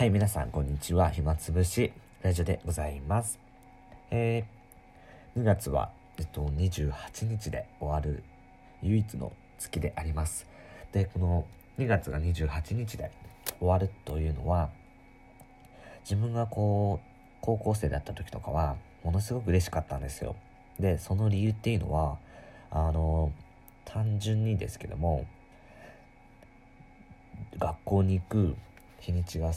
はい、皆さん、こんにちは。暇つぶし、ラジオでございます。えー、2月は、えっと、28日で終わる唯一の月であります。で、この2月が28日で終わるというのは、自分がこう、高校生だった時とかは、ものすごく嬉しかったんですよ。で、その理由っていうのは、あの、単純にですけども、学校に行く日にちが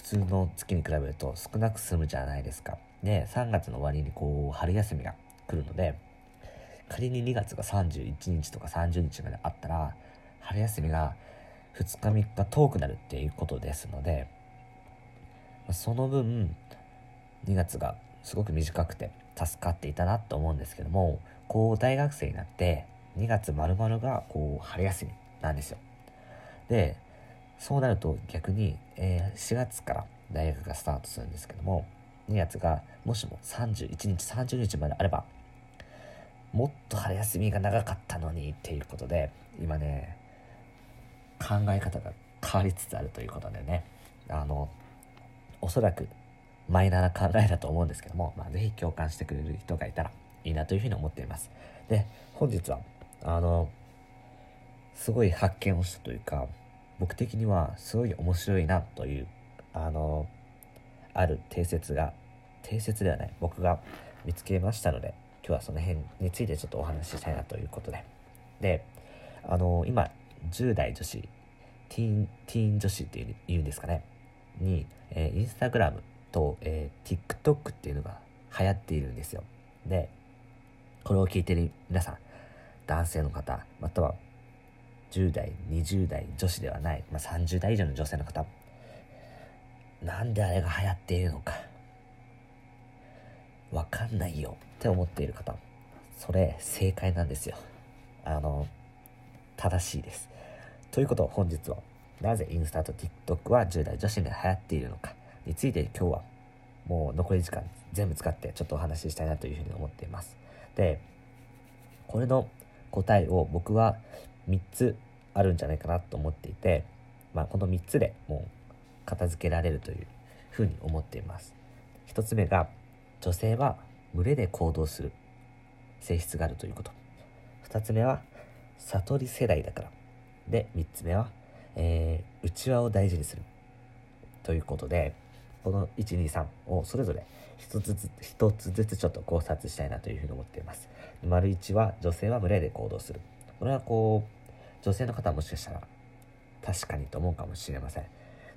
普通の月に比べると少なく済むじゃないですか。で、3月の終わりにこう、春休みが来るので、仮に2月が31日とか30日まであったら、春休みが2日3日遠くなるっていうことですので、その分、2月がすごく短くて助かっていたなと思うんですけども、こう、大学生になって、2月丸々がこう、春休みなんですよ。で、そうなると逆に、えー、4月から大学がスタートするんですけども、2月がもしも31日、30日まであれば、もっと春休みが長かったのにっていうことで、今ね、考え方が変わりつつあるということでね、あの、おそらくマイナーな考えだと思うんですけども、まあ、ぜひ共感してくれる人がいたらいいなというふうに思っています。で、本日は、あの、すごい発見をしたというか、僕的にはすごい面白いなというあのある定説が定説ではない僕が見つけましたので今日はその辺についてちょっとお話ししたいなということで。であの今10代女子ティーンティーン女子っていうんですかね。に、えー、インスタグラムと、えー、TikTok っていうのが流行っているんですよ。でこれを聞いてる皆さん男性の方または10代、20代女子ではない、まあ、30代以上の女性の方、なんであれが流行っているのか、わかんないよって思っている方、それ正解なんですよ。あの、正しいです。ということを本日は、なぜインスタと TikTok は10代女子に流行っているのかについて今日はもう残り時間全部使ってちょっとお話ししたいなというふうに思っています。で、これの答えを僕は3つあるんじゃないかなと思っていて、まあ、この3つでもう片付けられるというふうに思っています。1つ目が女性は群れで行動する性質があるということ。2つ目は悟り世代だから。で、3つ目は、えー、内輪を大事にするということで、この1、2、3をそれぞれ一つずつ、一つずつちょっと考察したいなというふうに思っています。丸1は女性は群れで行動する。これはこう、女性の方はもしかしたら確かにと思うかもしれません。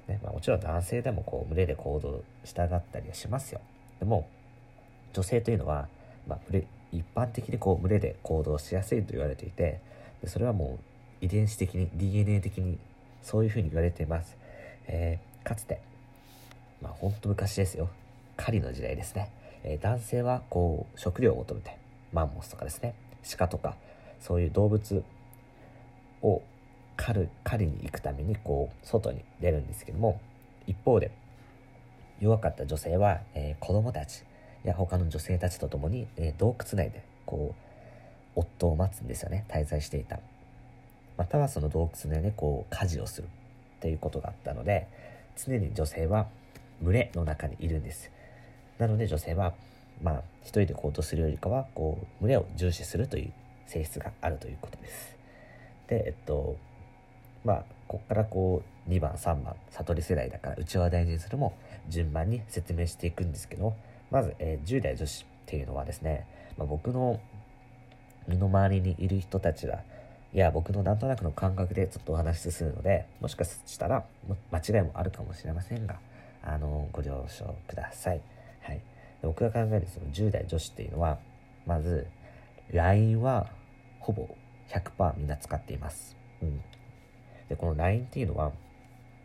ねまあ、もちろん男性でもこう群れで行動したがったりはしますよ。でも女性というのは、まあ、一般的にこう群れで行動しやすいと言われていてでそれはもう遺伝子的に DNA 的にそういうふうに言われています。えー、かつて、まあ、ほんと昔ですよ狩りの時代ですね、えー、男性はこう食料を求めてマンモスとかですね鹿とかそういう動物を狩る狩りに行くためにこう外に出るんですけども一方で弱かった女性は、えー、子供たちや他の女性たちと共に、えー、洞窟内でこう夫を待つんですよね。滞在していた。またはその洞窟内でこう家事をするっていうことがあったので常に女性は群れの中にいるんです。なので女性はまあ一人で行動するよりかはこう群れを重視するという性質があるということです。で、えっと、まあ、こっからこう、2番、3番、悟り世代だから、うちは大事にするも、順番に説明していくんですけど、まず、えー、10代女子っていうのはですね、まあ、僕の身の回りにいる人たちが、いや、僕のなんとなくの感覚でちょっとお話しするので、もしかしたら、間違いもあるかもしれませんが、あの、ご了承ください。はい。僕が考えるその10代女子っていうのは、まず、LINE はほぼ100%みんな使っています。うん。で、この LINE っていうのは、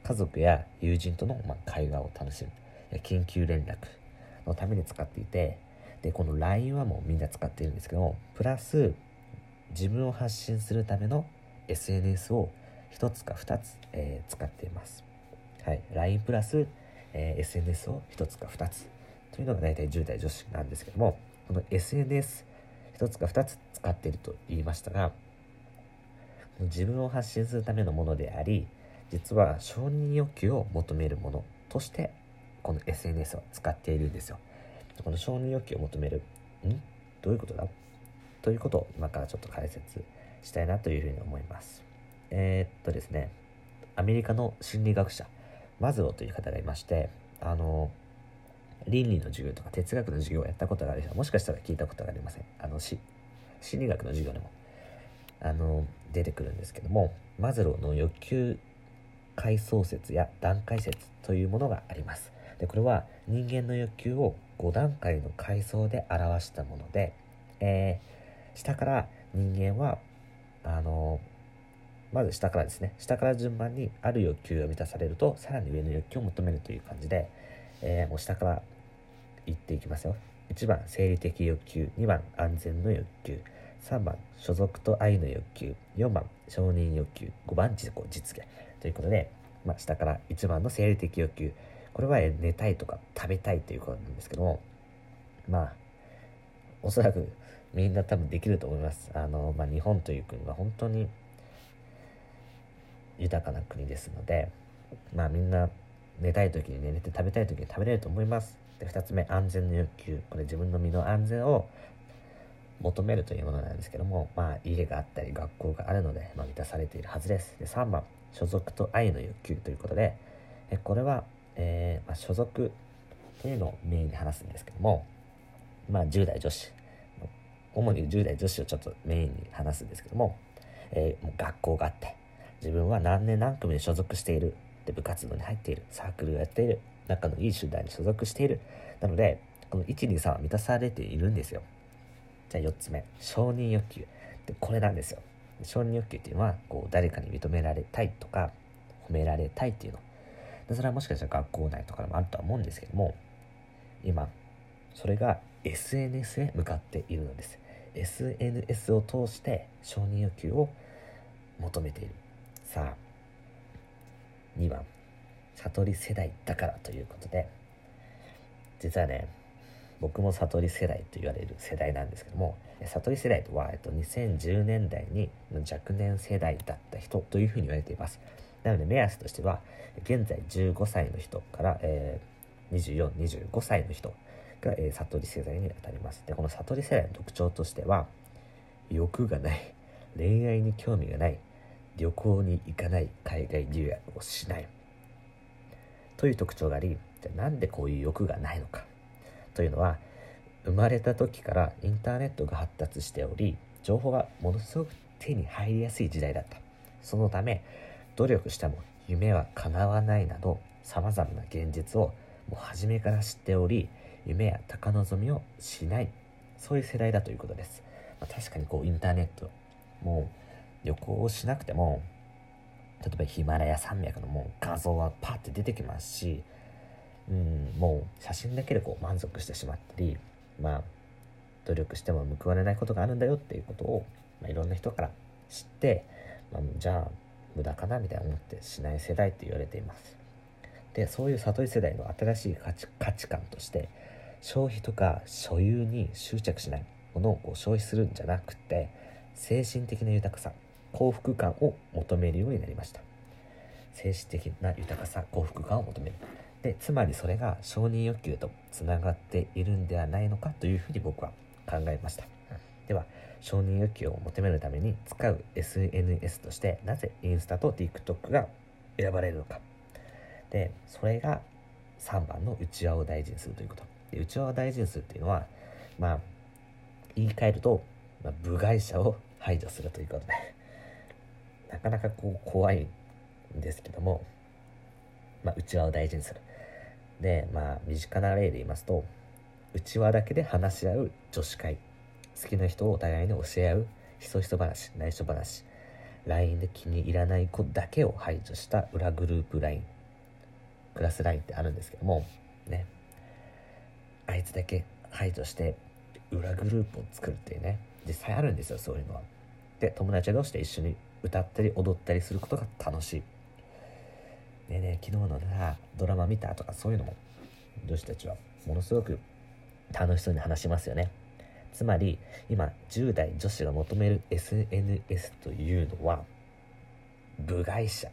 家族や友人との、ま会話を楽しむ、緊急連絡のために使っていて、で、この LINE はもうみんな使っているんですけどプラス、自分を発信するための SNS を1つか2つ、えー、使っています。はい。LINE プラス、えー、SNS を1つか2つというのが大体10代女子なんですけども、この SNS1 つか2つ使っていると言いましたが、自分を発信するためのものであり実は承認欲求を求めるものとしてこの SNS を使っているんですよ。この承認欲求を求めるん？どういうことだ？ということを今からちょっと解説したいなというふうに思います。えー、っとですねアメリカの心理学者マズローという方がいましてあの倫理の授業とか哲学の授業をやったことがある人はもしかしたら聞いたことがありません。あのし心理学の授業でもあの出てくるんですけどもマズローの欲求階層説や段階説というものがあります。でこれは人間の欲求を5段階の階層で表したもので、えー、下から人間はあのまず下からですね。下から順番にある欲求が満たされるとさらに上の欲求を求めるという感じで、えー、もう下から言っていきますよ。1番生理的欲求2番安全の欲求。3番所属と愛の欲求。4番承認欲求。5番自己実現。ということで、まあ、下から1番の生理的欲求。これは寝たいとか食べたいということなんですけどもまあおそらくみんな多分できると思います。あの、まあ、日本という国は本当に豊かな国ですのでまあみんな寝たい時に寝て食べたい時に食べれると思います。で2つ目安全の欲求。これ自分の身の安全を求めるというものなんですけども、まあ、家があったり学校があるので、まあ、満たされているはずです。で3番所属と愛の欲求ということでえこれは、えー、まあ、所属というのをメインに話すんですけども、まあ、10代女子主に10代女子をちょっとメインに話すんですけども,、えー、もう学校があって自分は何年何組に所属しているで部活動に入っているサークルをやっている仲のいい集団に所属しているなのでこの123は満たされているんですよ。じゃあ4つ目承認欲求。でこれなんですよ。承認欲求っていうのはこう誰かに認められたいとか褒められたいっていうの。でそれはもしかしたら学校内とかでもあるとは思うんですけども今それが SNS へ向かっているのです。SNS を通して承認欲求を求めている。さあ2番悟り世代だからということで実はね僕も悟り世代と言われる世代なんですけども悟り世代とは、えっと、2010年代に若年世代だった人というふうに言われています。なので目安としては現在15歳の人から、えー、2425歳の人が、えー、悟り世代にあたります。でこの悟り世代の特徴としては欲がない恋愛に興味がない旅行に行かない海外留学をしないという特徴がありじゃなんでこういう欲がないのか。というのは生まれた時からインターネットが発達しており情報がものすごく手に入りやすい時代だった。そのため努力しても夢は叶わないなどさまざまな現実をもう初めから知っており夢や高望みをしないそういう世代だということです、まあ、確かにこうインターネットもう旅行をしなくても例えばヒマラヤ山脈のもう画像はパッて出てきますし、うん、もう写真だけでこう満足してしまったりまあ努力しても報われないことがあるんだよっていうことを、まあ、いろんな人から知って、まあ、じゃあ無駄かなみたいな思ってしない世代って言われています。でそういう悟り世代の新しい価値価値観として消費とか所有に執着しないものをこう消費するんじゃなくて精神的な豊かさ幸福感を求めるようになりました。精神的な豊かさ幸福感を求める。でつまりそれが承認欲求とつながっているんではないのかというふうに僕は考えました、では承認欲求を求めるために使う SNS としてなぜインスタと TikTok が選ばれるのか。でそれが3番の内輪を大事にするということ。で内輪を大事にするっていうのはまあ言い換えると、まあ、部外者を排除するということで。なかなかこう怖いんですけども、まあ、内輪を大事にする。で、まあ、身近な例で言いますと、内輪だけで話し合う女子会。好きな人をお互いに教え合うひそひそ話、内緒話。LINE で気に入らない子だけを排除した裏グループ LINE。クラス LINE ってあるんですけども、ね。あいつだけ排除して裏グループを作るっていうね、実際あるんですよ、そういうのは。で、友達同士で一緒に歌ったり踊ったりすることが楽しい。ねえねえ、昨日のさ、ドラマ見たとかそういうのも、女子たちはものすごく楽しそうに話しますよね。つまり、今、10代女子が求める SNS というのは、部外者。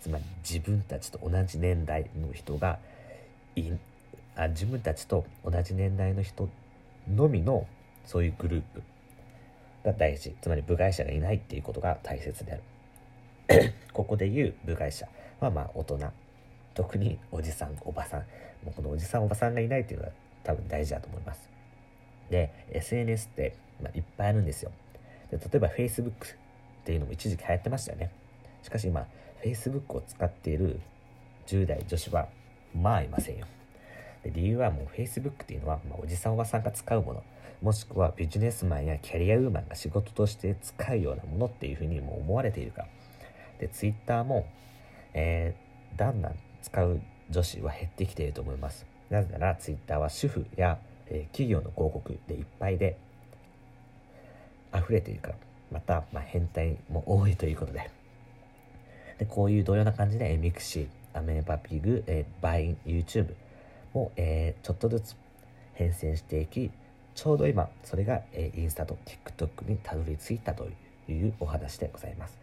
つまり自分たちと同じ年代の人がいあ自分たちと同じ年代の人のみのそういうグループが大事つまり部外者がいないっていうことが大切である ここで言う部外者はまあ大人特におじさんおばさんもうこのおじさんおばさんがいないっていうのが多分大事だと思います。で SNS って、ま、いっぱいあるんですよ。で例えば Facebook っていうのも一時期流行ってましたよね。しかし今 Facebook を使っている10代女子はまあいませんよ。で理由はもう Facebook っていうのは、まあ、おじさんおばさんが使うもの。もしくはビジネスマンやキャリアウーマンが仕事として使うようなものっていうふうにも思われているか。らで Twitter も、えー、だんだん使う女子は減ってきていると思います。なぜなら Twitter は主婦や、えー、企業の広告でいっぱいで溢れているからまた、まあ、変態も多いということで。でこういう同様な感じで、え mixi アメーバピグ、えー、 Vine YouTube も、えー、ちょっとずつ変遷していきちょうど今それが、えー、インスタと TikTok にたどり着いたというお話でございます。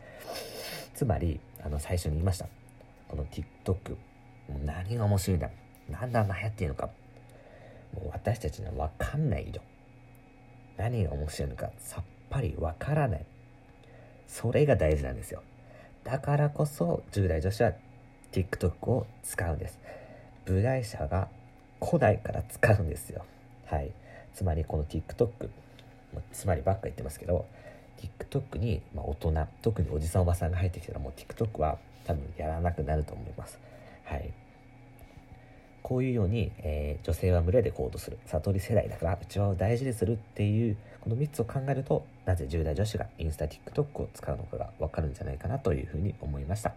つまりあの最初に言いました。この TikTok もう何が面白いんだ何だ流行っているのか。もう私たちには分かんないよ何が面白いのかさっぱり分からない。それが大事なんですよ。だからこそ10代女子は TikTok を使うんです。部外者が来ないから使うんですよ。はい。つまりこの TikTok つまりばっか言ってますけど TikTok に、ま大人特におじさんおばさんが入ってきたらもう TikTok は多分やらなくなると思います。はい。こういうように、えー、女性は群れで行動する。悟り世代だからうちわを大事にするっていうこの3つを考えるとなぜ10代女子がインスタ TikTok を使うのかがわかるんじゃないかなというふうに思いました。